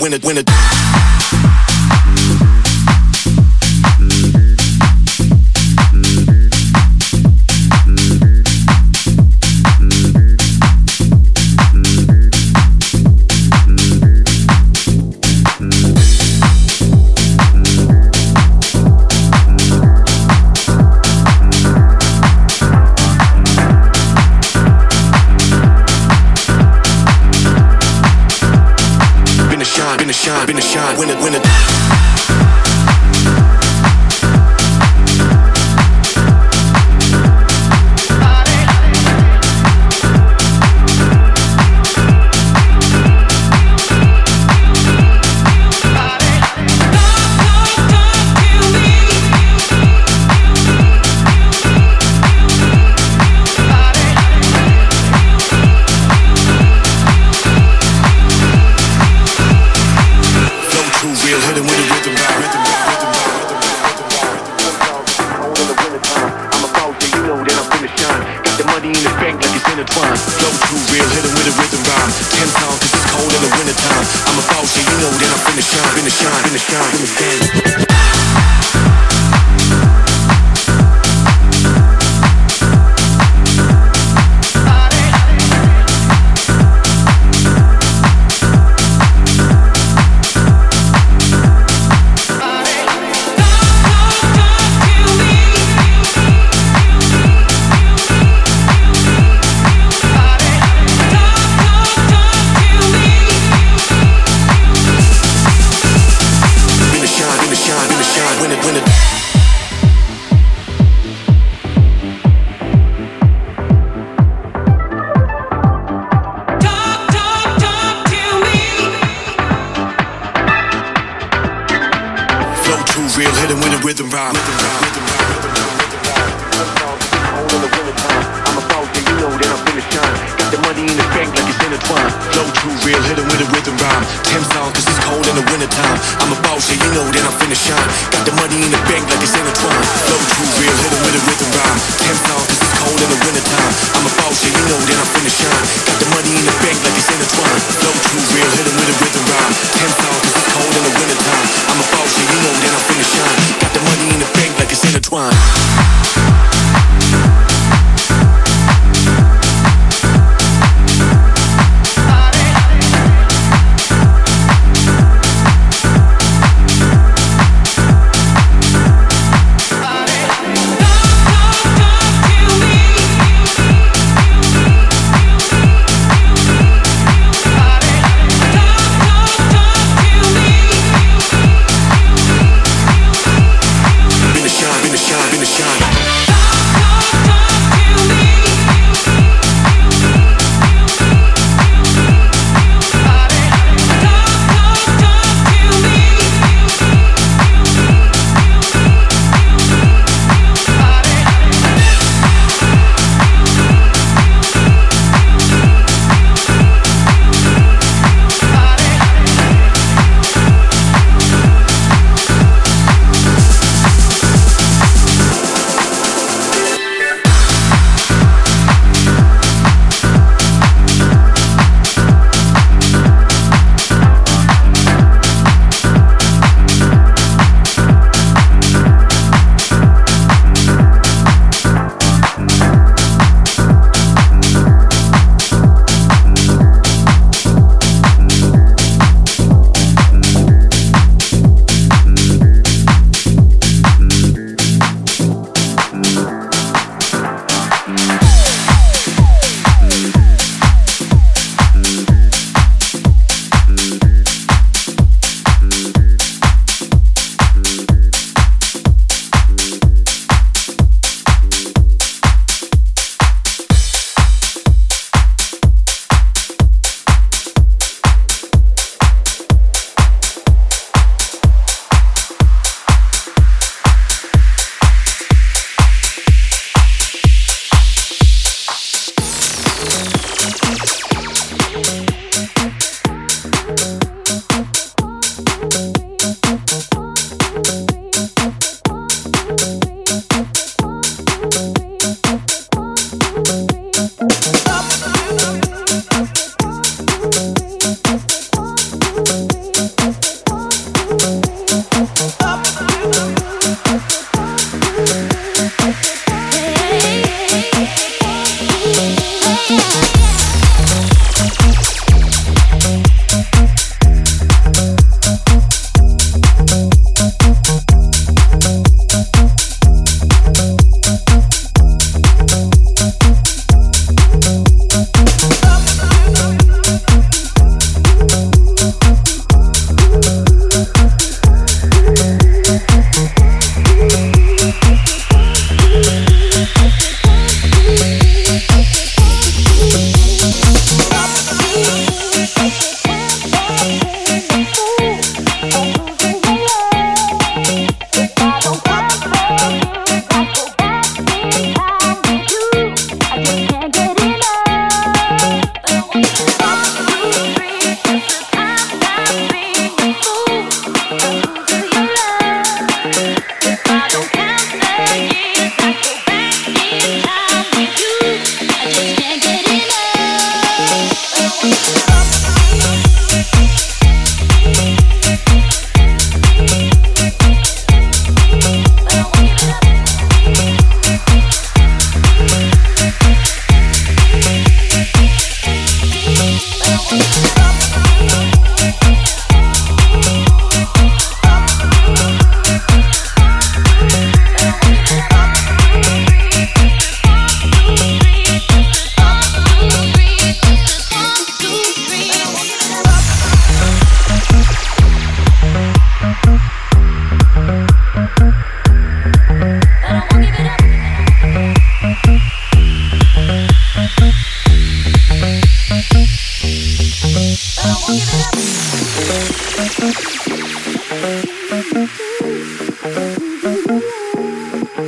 when it when it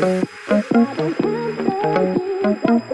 Thank you.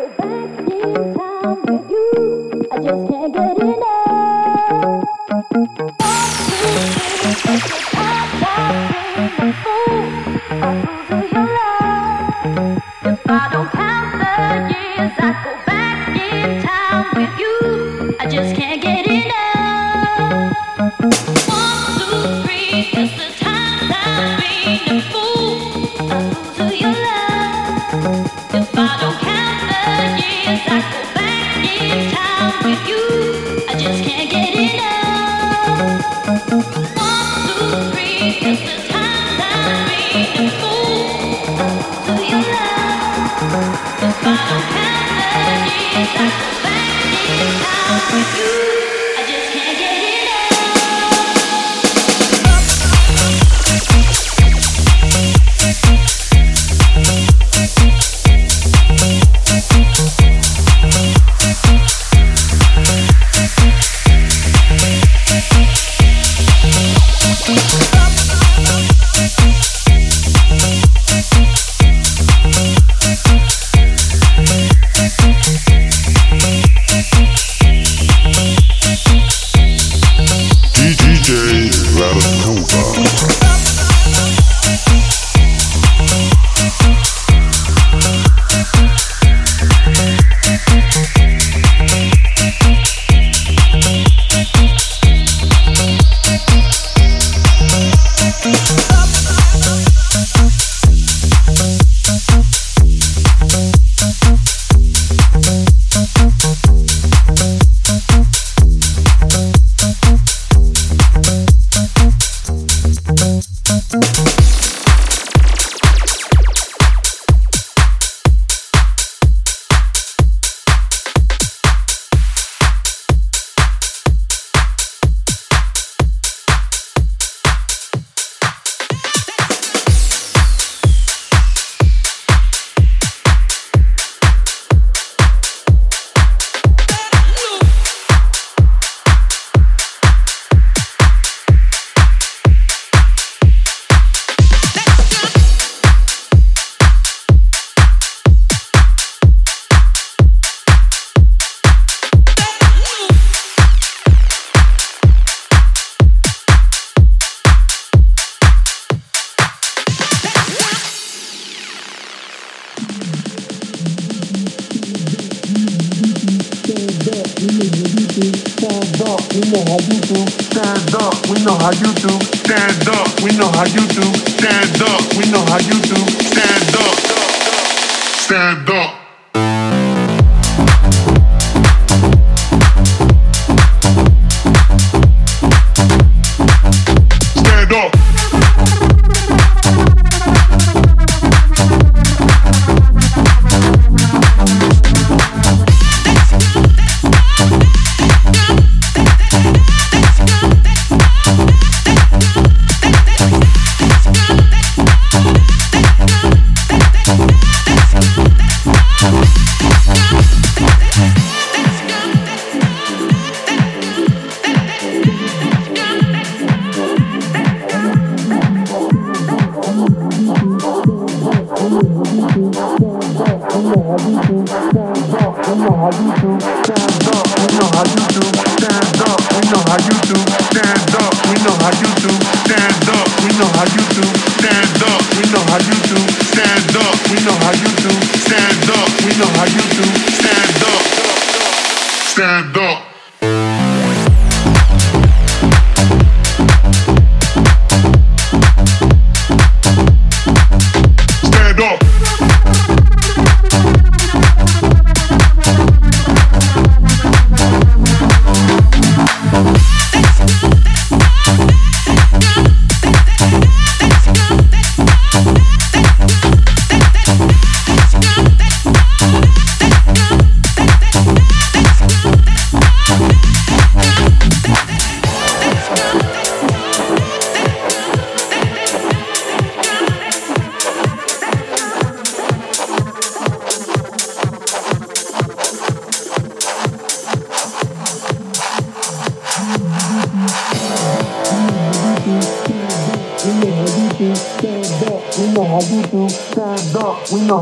stand up.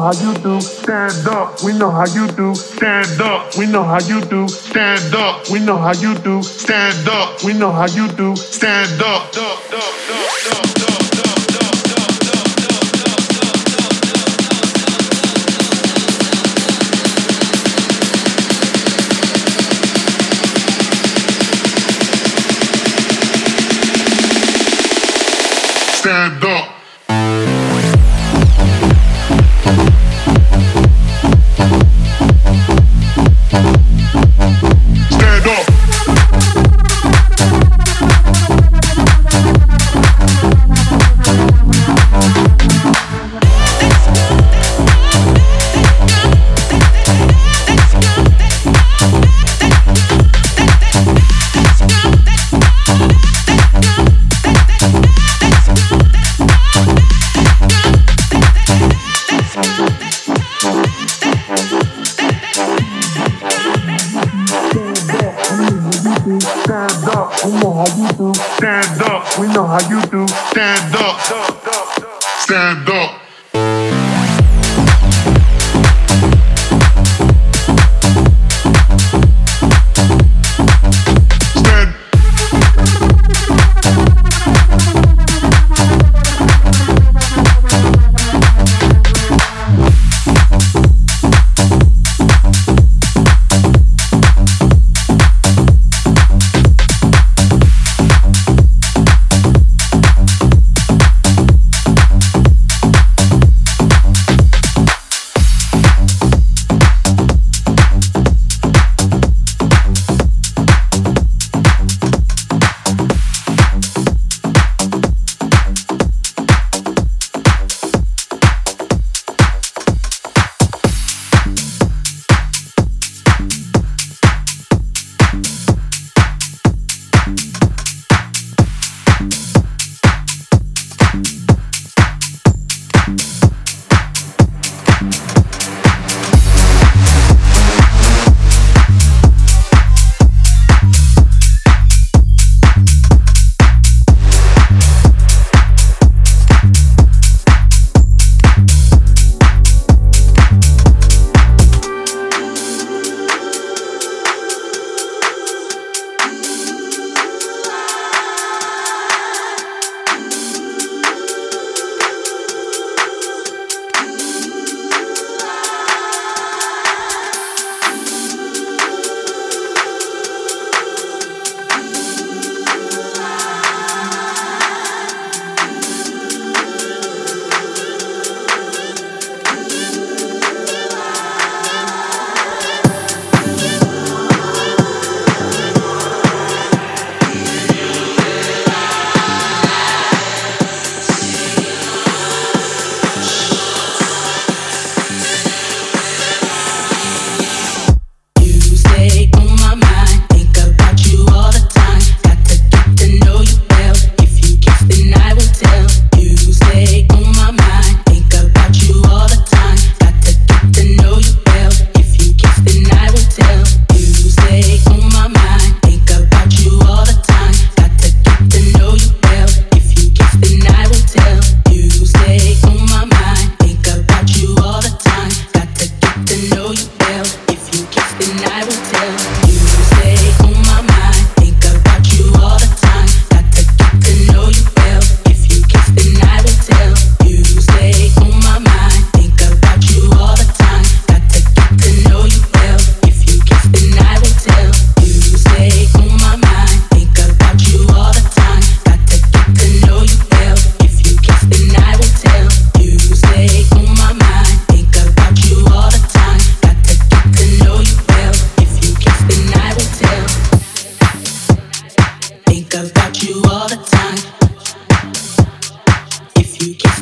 How you do. Stand up, we know how you do. Stand up, we know how you do. Stand up.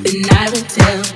And I will tell.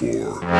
For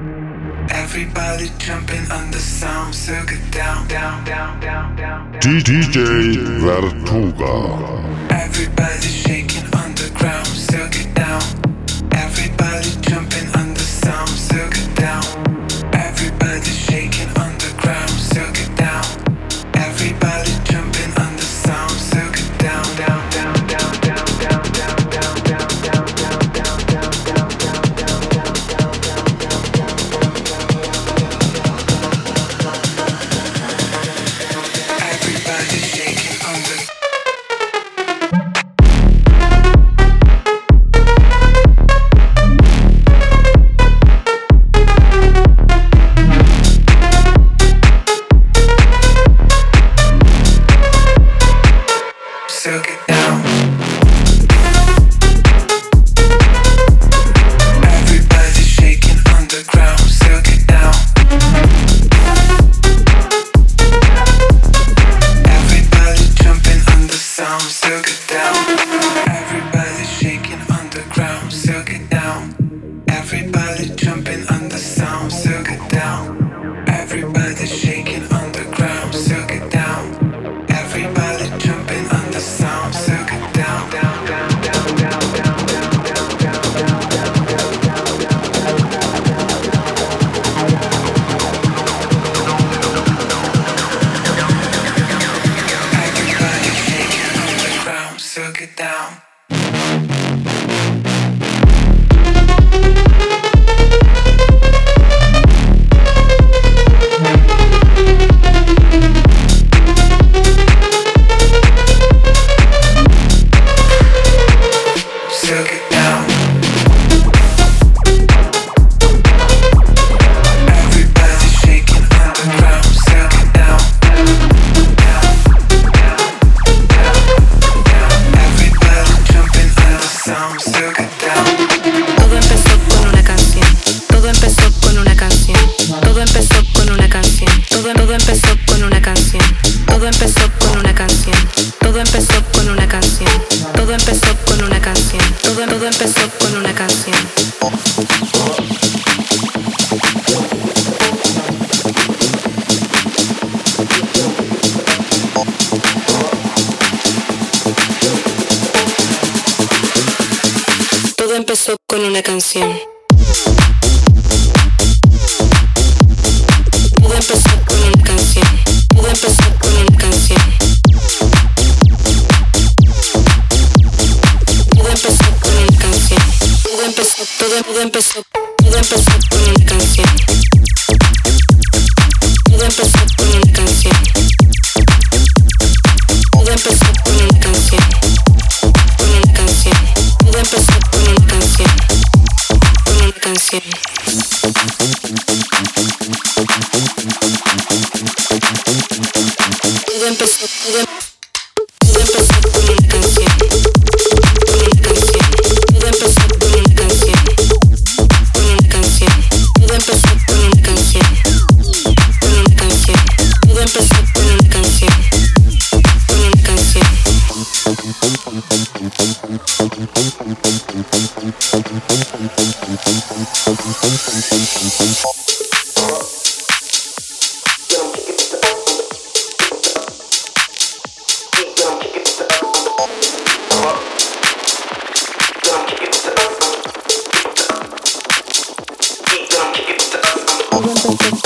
Everybody jumping on the sound circuit down, down, down, down, down. down. DJ Vertuga. Everybody shaking on the ground circuit down. Everybody jumping on the sound circuit down. Everybody shaking. something.